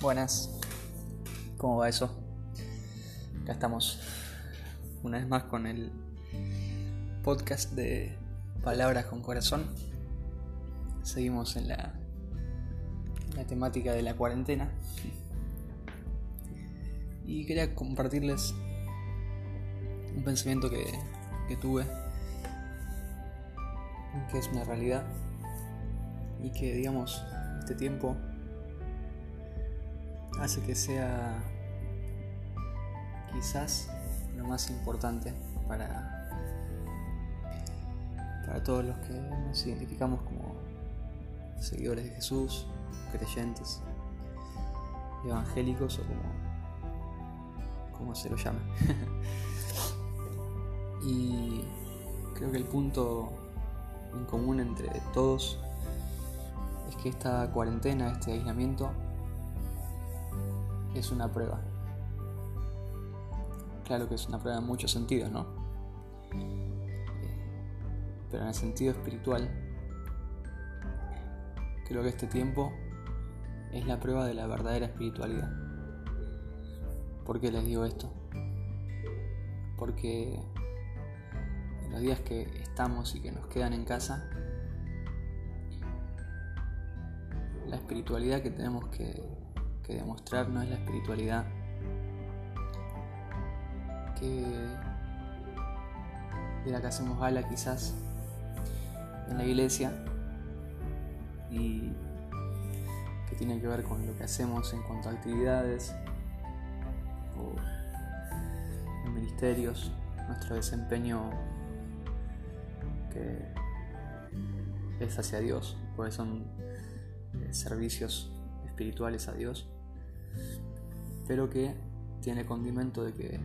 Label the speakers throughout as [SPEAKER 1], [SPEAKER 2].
[SPEAKER 1] Buenas, ¿cómo va eso? Acá estamos una vez más con el podcast de Palabras con Corazón. Seguimos en la, la temática de la cuarentena. Y quería compartirles un pensamiento que, que tuve, que es una realidad, y que digamos, este tiempo hace que sea quizás lo más importante para, para todos los que nos identificamos como seguidores de Jesús, creyentes, evangélicos o como, como se lo llame. y creo que el punto en común entre todos que esta cuarentena, este aislamiento, es una prueba. Claro que es una prueba en muchos sentidos, ¿no? Pero en el sentido espiritual, creo que este tiempo es la prueba de la verdadera espiritualidad. ¿Por qué les digo esto? Porque en los días que estamos y que nos quedan en casa, la espiritualidad que tenemos que que demostrarnos la espiritualidad que de la que hacemos gala quizás en la iglesia y que tiene que ver con lo que hacemos en cuanto a actividades o ministerios, nuestro desempeño que es hacia Dios, pues son servicios espirituales a Dios pero que tiene condimento de que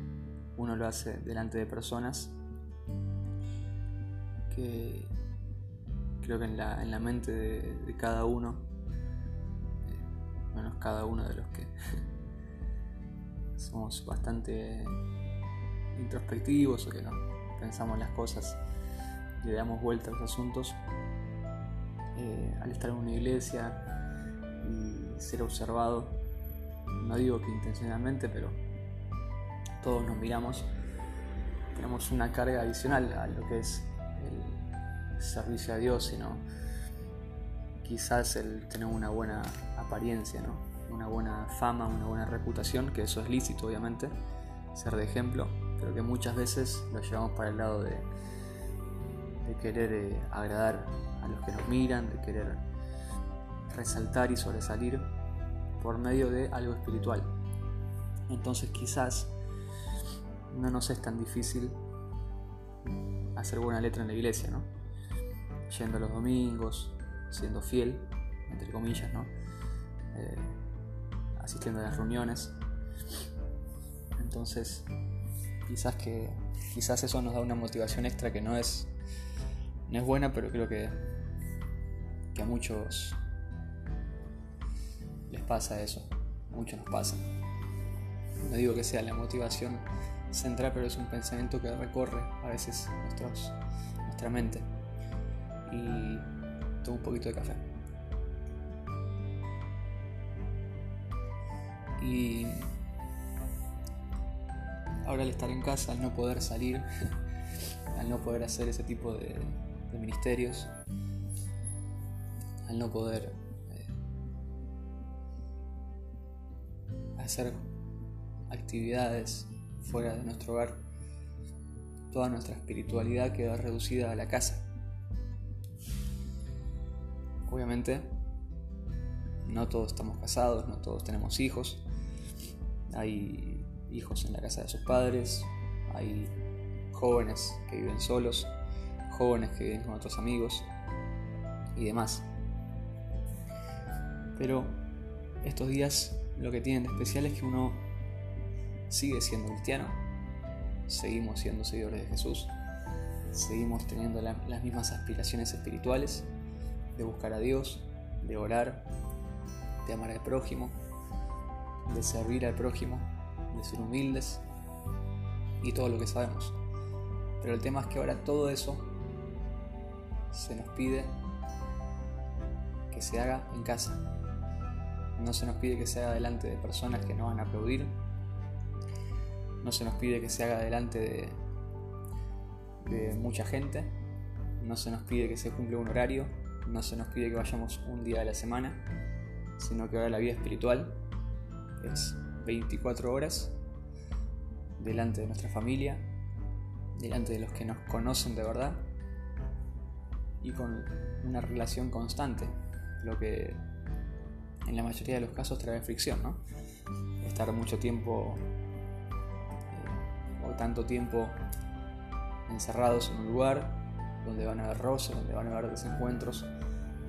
[SPEAKER 1] uno lo hace delante de personas que creo que en la, en la mente de, cada uno, menos eh, cada uno de los que somos bastante introspectivos o que no pensamos las cosas y le damos vuelta a los asuntos, eh, al estar en una iglesia y ser observado no digo que intencionalmente, pero todos nos miramos, tenemos una carga adicional a lo que es el servicio a Dios, sino quizás el tener una buena apariencia, ¿no? una buena fama, una buena reputación, que eso es lícito obviamente, ser de ejemplo, pero que muchas veces lo llevamos para el lado de, de querer eh, agradar a los que nos miran, de querer resaltar y sobresalir por medio de algo espiritual. Entonces quizás no nos es tan difícil hacer buena letra en la iglesia, ¿no? Yendo los domingos, siendo fiel, entre comillas, ¿no? Eh, asistiendo a las reuniones. Entonces, quizás que quizás eso nos da una motivación extra que no es no es buena, pero creo que que a muchos les pasa eso, mucho nos pasa. No digo que sea la motivación central, pero es un pensamiento que recorre a veces nuestra mente. Y tomo un poquito de café. Y ahora al estar en casa, al no poder salir, al no poder hacer ese tipo de, de ministerios, al no poder hacer actividades fuera de nuestro hogar, toda nuestra espiritualidad queda reducida a la casa. Obviamente, no todos estamos casados, no todos tenemos hijos. Hay hijos en la casa de sus padres, hay jóvenes que viven solos, jóvenes que viven con otros amigos y demás. Pero estos días lo que tienen de especial es que uno sigue siendo cristiano, seguimos siendo seguidores de Jesús, seguimos teniendo las mismas aspiraciones espirituales de buscar a Dios, de orar, de amar al prójimo, de servir al prójimo, de ser humildes y todo lo que sabemos. Pero el tema es que ahora todo eso se nos pide que se haga en casa. No se nos pide que se haga delante de personas que no van a aplaudir. No se nos pide que se haga delante de, de mucha gente. No se nos pide que se cumpla un horario. No se nos pide que vayamos un día de la semana. Sino que ahora la vida espiritual es 24 horas delante de nuestra familia, delante de los que nos conocen de verdad y con una relación constante, lo que en la mayoría de los casos trae fricción, ¿no? Estar mucho tiempo eh, o tanto tiempo encerrados en un lugar donde van a haber roces, donde van a haber desencuentros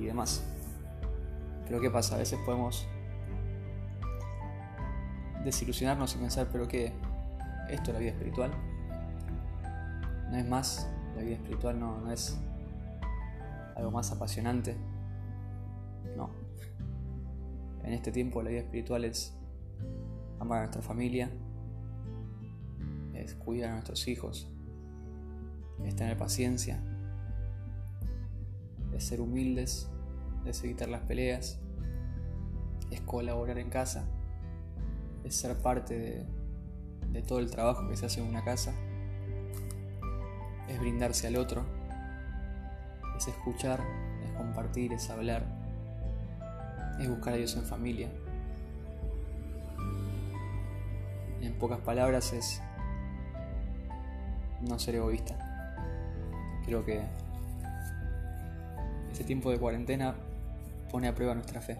[SPEAKER 1] y demás. Pero ¿qué pasa? A veces podemos desilusionarnos y pensar, pero ¿qué? ¿Esto es la vida espiritual? ¿No es más? La vida espiritual no es algo más apasionante. No. En este tiempo la vida espiritual es amar a nuestra familia, es cuidar a nuestros hijos, es tener paciencia, es ser humildes, es evitar las peleas, es colaborar en casa, es ser parte de, de todo el trabajo que se hace en una casa, es brindarse al otro es escuchar, es compartir, es hablar, es buscar a Dios en familia. En pocas palabras es no ser egoísta. Creo que este tiempo de cuarentena pone a prueba nuestra fe.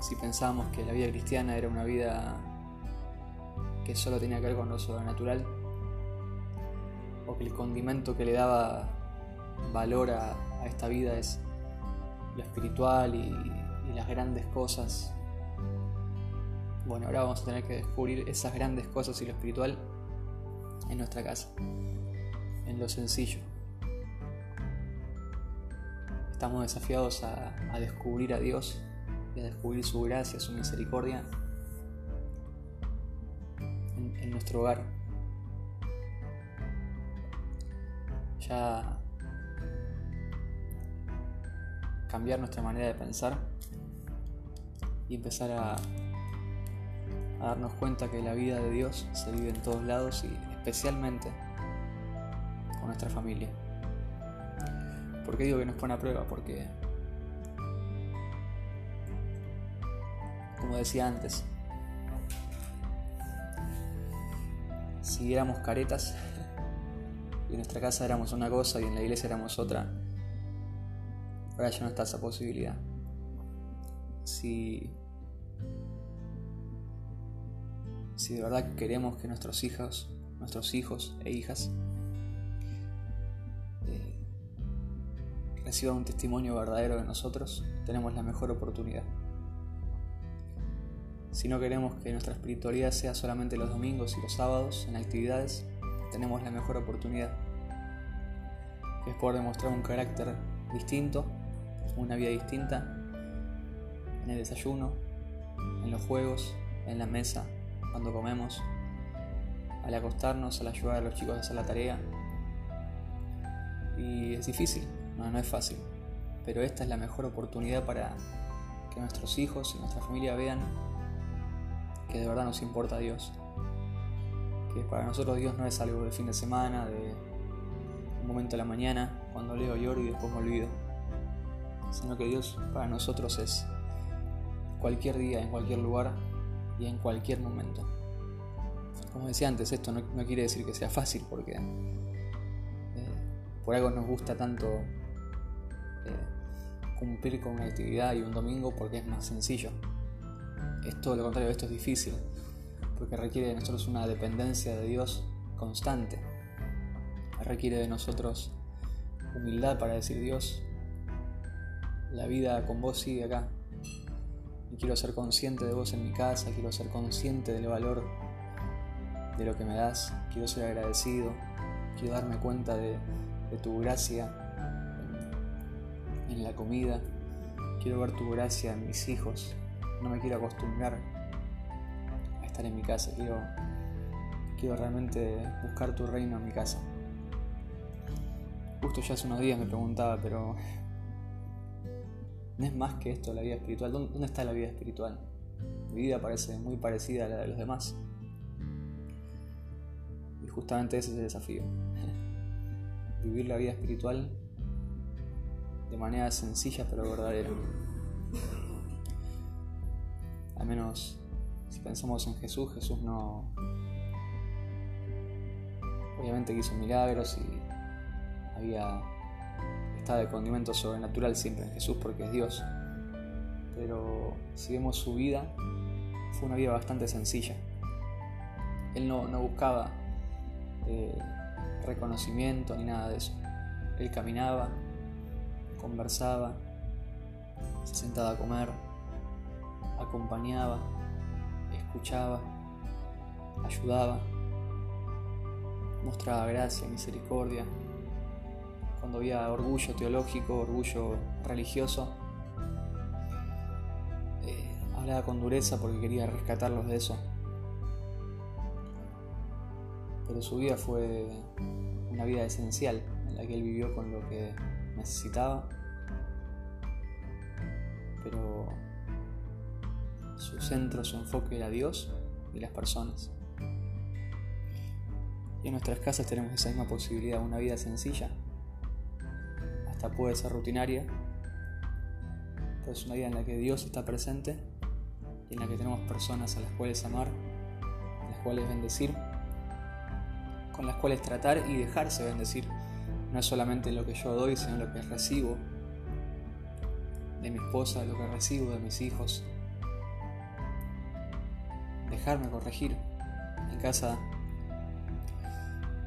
[SPEAKER 1] Si pensábamos que la vida cristiana era una vida que solo tenía que ver con lo sobrenatural, el condimento que le daba valor a, esta vida es lo espiritual y, las grandes cosas. Bueno, ahora vamos a tener que descubrir esas grandes cosas y lo espiritual en nuestra casa, en lo sencillo. Estamos desafiados a, descubrir a Dios y a descubrir su gracia, su misericordia en nuestro hogar. Ya cambiar nuestra manera de pensar y empezar a, a darnos cuenta que la vida de Dios se vive en todos lados y especialmente con nuestra familia. ¿Por qué digo que nos pone a prueba? Porque, como decía antes, si éramos caretas y en nuestra casa éramos una cosa y en la iglesia éramos otra, ahora ya no está esa posibilidad. Si, si de verdad queremos que nuestros hijos, nuestros hijos e hijas eh, reciban un testimonio verdadero de nosotros, tenemos la mejor oportunidad. Si no queremos que nuestra espiritualidad sea solamente los domingos y los sábados en actividades, tenemos la mejor oportunidad, es poder demostrar un carácter distinto una vida distinta en el desayuno, en los juegos, en la mesa, cuando comemos, al acostarnos, al ayudar a los chicos a hacer la tarea. Y es difícil, no, no es fácil, pero esta es la mejor oportunidad para que nuestros hijos y nuestra familia vean que de verdad nos importa Dios. Para nosotros Dios no es algo del fin de semana, de un momento de la mañana, cuando leo lloro y después me olvido sino que Dios para nosotros es cualquier día, en cualquier lugar y en cualquier momento. Como decía antes, esto no, quiere decir que sea fácil, porque eh, por algo nos gusta tanto eh, cumplir con una actividad y un domingo porque es más sencillo. Es todo lo contrario, esto es difícil, porque requiere de nosotros una dependencia de Dios constante. Requiere de nosotros humildad para decir Dios, la vida con vos sigue acá. Y quiero ser consciente de vos en mi casa, quiero ser consciente del valor de lo que me das, quiero ser agradecido, quiero darme cuenta de, tu gracia en, la comida, quiero ver tu gracia en mis hijos, no me quiero acostumbrar en mi casa, quiero, quiero realmente buscar tu reino en mi casa. Justo ya hace unos días me preguntaba, pero no es más que esto la vida espiritual. ¿Dónde está la vida espiritual? Mi vida parece muy parecida a la de los demás. Y justamente ese es el desafío. Vivir la vida espiritual de manera sencilla pero verdadera. Al menos si pensamos en Jesús, Jesús no... Obviamente que hizo milagros y había de condimento sobrenatural siempre en Jesús porque es Dios. Pero si vemos su vida, fue una vida bastante sencilla. Él no, buscaba eh, reconocimiento ni nada de eso. Él caminaba, conversaba, se sentaba a comer, acompañaba, escuchaba, ayudaba, mostraba gracia, misericordia, cuando había orgullo teológico, orgullo religioso. Eh, hablaba con dureza porque quería rescatarlos de eso. Pero su vida fue una vida esencial en la que él vivió con lo que necesitaba. Pero su centro, su enfoque era Dios y las personas. Y en nuestras casas tenemos esa misma posibilidad, una vida sencilla, esta puede ser rutinaria, pero es una vida en la que Dios está presente y en la que tenemos personas a las cuales amar, a las cuales bendecir, con las cuales tratar y dejarse bendecir. No es solamente lo que yo doy, sino lo que recibo de mi esposa, lo que recibo de mis hijos. Dejarme corregir. En casa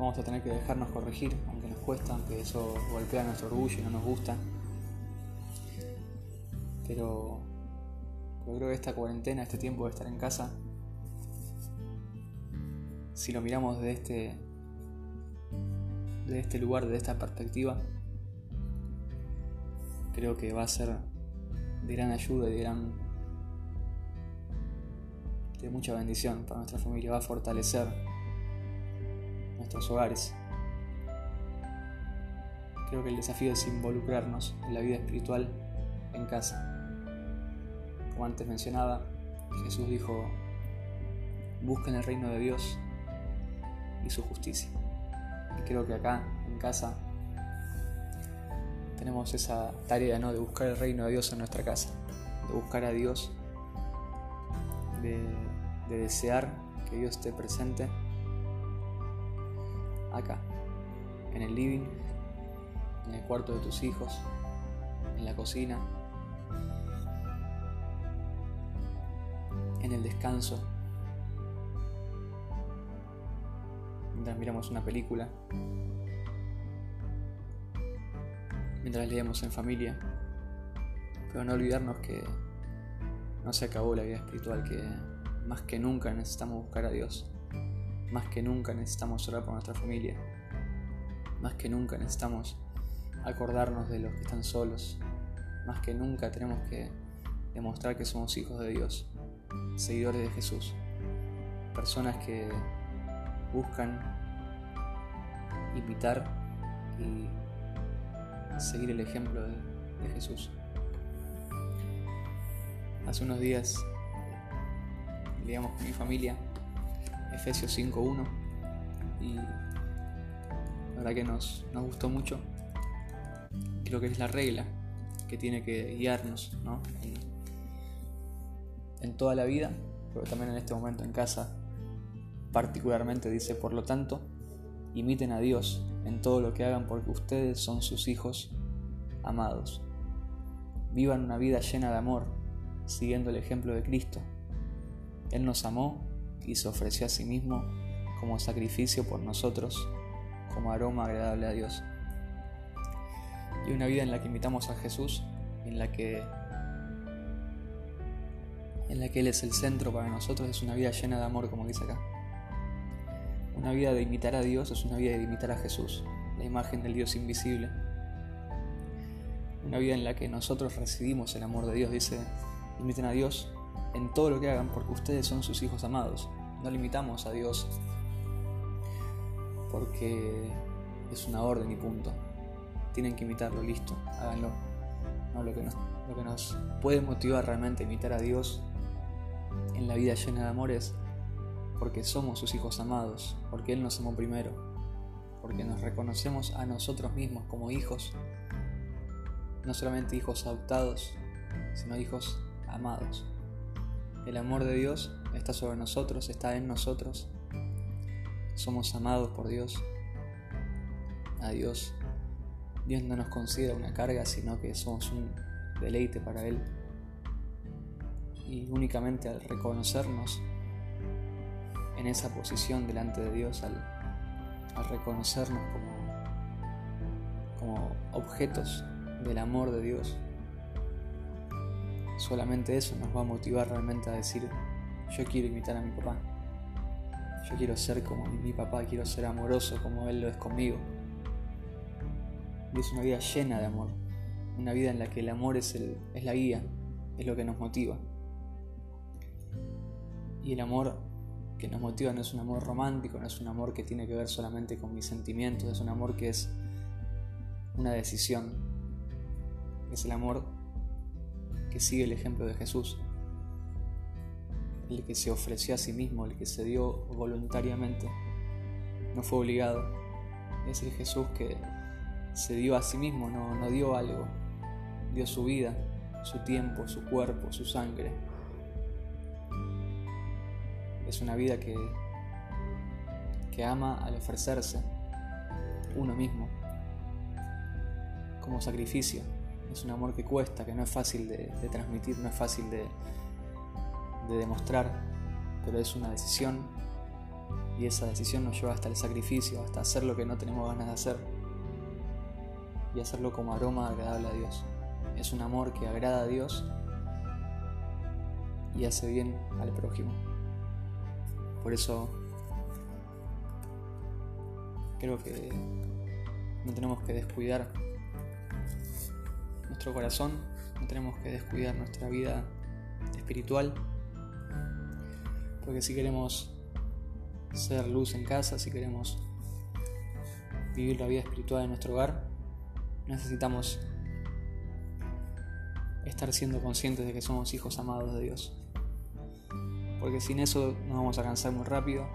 [SPEAKER 1] vamos a tener que dejarnos corregir, aunque nos cuesta, aunque eso golpea nuestro orgullo y no nos gusta. Pero yo creo que esta cuarentena, este tiempo de estar en casa, si lo miramos desde este, de este lugar, de esta perspectiva, creo que va a ser de gran ayuda y de gran de mucha bendición para nuestra familia, va a fortalecer nuestros hogares. Creo que el desafío es involucrarnos en la vida espiritual en casa. Como antes mencionaba, Jesús dijo, busquen el reino de Dios y su justicia. Y creo que acá, en casa, tenemos esa tarea ¿no? de buscar el reino de Dios en nuestra casa, de buscar a Dios, de, de desear que Dios esté presente acá, en el living, en el cuarto de tus hijos, en la cocina, en el descanso, mientras miramos una película, mientras leemos en familia, pero no olvidarnos que no se acabó la vida espiritual, que más que nunca necesitamos buscar a Dios. Más que nunca necesitamos orar por nuestra familia. Más que nunca necesitamos acordarnos de los que están solos. Más que nunca tenemos que demostrar que somos hijos de Dios, seguidores de Jesús. Personas que buscan imitar y seguir el ejemplo de, Jesús. Hace unos días leíamos con mi familia Efesios 5.1 y la verdad que nos, nos, gustó mucho. Creo que es la regla que tiene que guiarnos en, en toda la vida, pero también en este momento en casa particularmente dice, por lo tanto, imiten a Dios en todo lo que hagan porque ustedes son sus hijos amados. Vivan una vida llena de amor, siguiendo el ejemplo de Cristo. Él nos amó y se ofreció a sí mismo como sacrificio por nosotros, como aroma agradable a Dios. Y una vida en la que imitamos a Jesús, en la que en la que Él es el centro para nosotros, es una vida llena de amor, como dice acá. Una vida de imitar a Dios es una vida de imitar a Jesús, la imagen del Dios invisible. Una vida en la que nosotros recibimos el amor de Dios, dice, imiten a Dios en todo lo que hagan porque ustedes son sus hijos amados. No limitamos a Dios porque es una orden y punto. Tienen que imitarlo, listo, háganlo. lo, que nos, lo que nos puede motivar realmente a imitar a Dios en la vida llena de amores porque somos sus hijos amados, porque Él nos amó primero, porque nos reconocemos a nosotros mismos como hijos, no solamente hijos adoptados, sino hijos amados. El amor de Dios está sobre nosotros, está en nosotros. Somos amados por Dios. A Dios. Dios no nos considera una carga, sino que somos un deleite para Él. Y únicamente al reconocernos en esa posición delante de Dios, al, reconocernos como, como objetos del amor de Dios, solamente eso nos va a motivar realmente a decir, yo quiero imitar a mi papá, yo quiero ser como mi papá, quiero ser amoroso como Él lo es conmigo. Y es una vida llena de amor, una vida en la que el amor es, el, es la guía, es lo que nos motiva. Y el amor que nos motiva no es un amor romántico, no es un amor que tiene que ver solamente con mis sentimientos, es un amor que es una decisión. Es el amor que sigue el ejemplo de Jesús, el que se ofreció a sí mismo, el que se dio voluntariamente, no fue obligado. Es el Jesús que se dio a sí mismo, no, no dio algo, dio su vida, su tiempo, su cuerpo, su sangre es una vida que, que ama al ofrecerse uno mismo como sacrificio. Es un amor que cuesta, que no es fácil de, transmitir, no es fácil de, de demostrar, pero es una decisión y esa decisión nos lleva hasta el sacrificio, hasta hacer lo que no tenemos ganas de hacer y hacerlo como aroma agradable a Dios. Es un amor que agrada a Dios y hace bien al prójimo. Por eso creo que no tenemos que descuidar nuestro corazón, no tenemos que descuidar nuestra vida espiritual, porque si queremos ser luz en casa, si queremos vivir la vida espiritual en nuestro hogar, necesitamos estar siendo conscientes de que somos hijos amados de Dios porque sin eso nos vamos a cansar muy rápido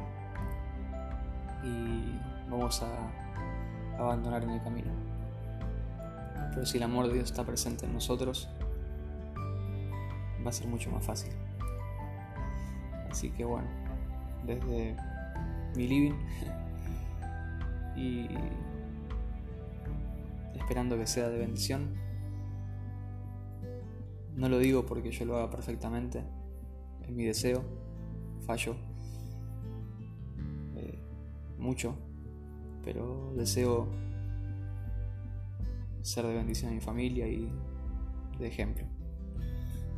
[SPEAKER 1] y vamos a abandonar en el camino. Pero si el amor de Dios está presente en nosotros, va a ser mucho más fácil. Así que bueno, desde mi living y esperando que sea de bendición. No lo digo porque yo lo haga perfectamente, es mi deseo, fallo eh, mucho, pero deseo ser de bendición a mi familia y de ejemplo.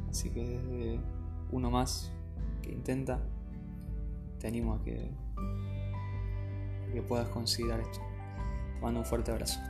[SPEAKER 1] Así que desde uno más que intenta, te animo a que, que puedas considerar esto. Te mando un fuerte abrazo.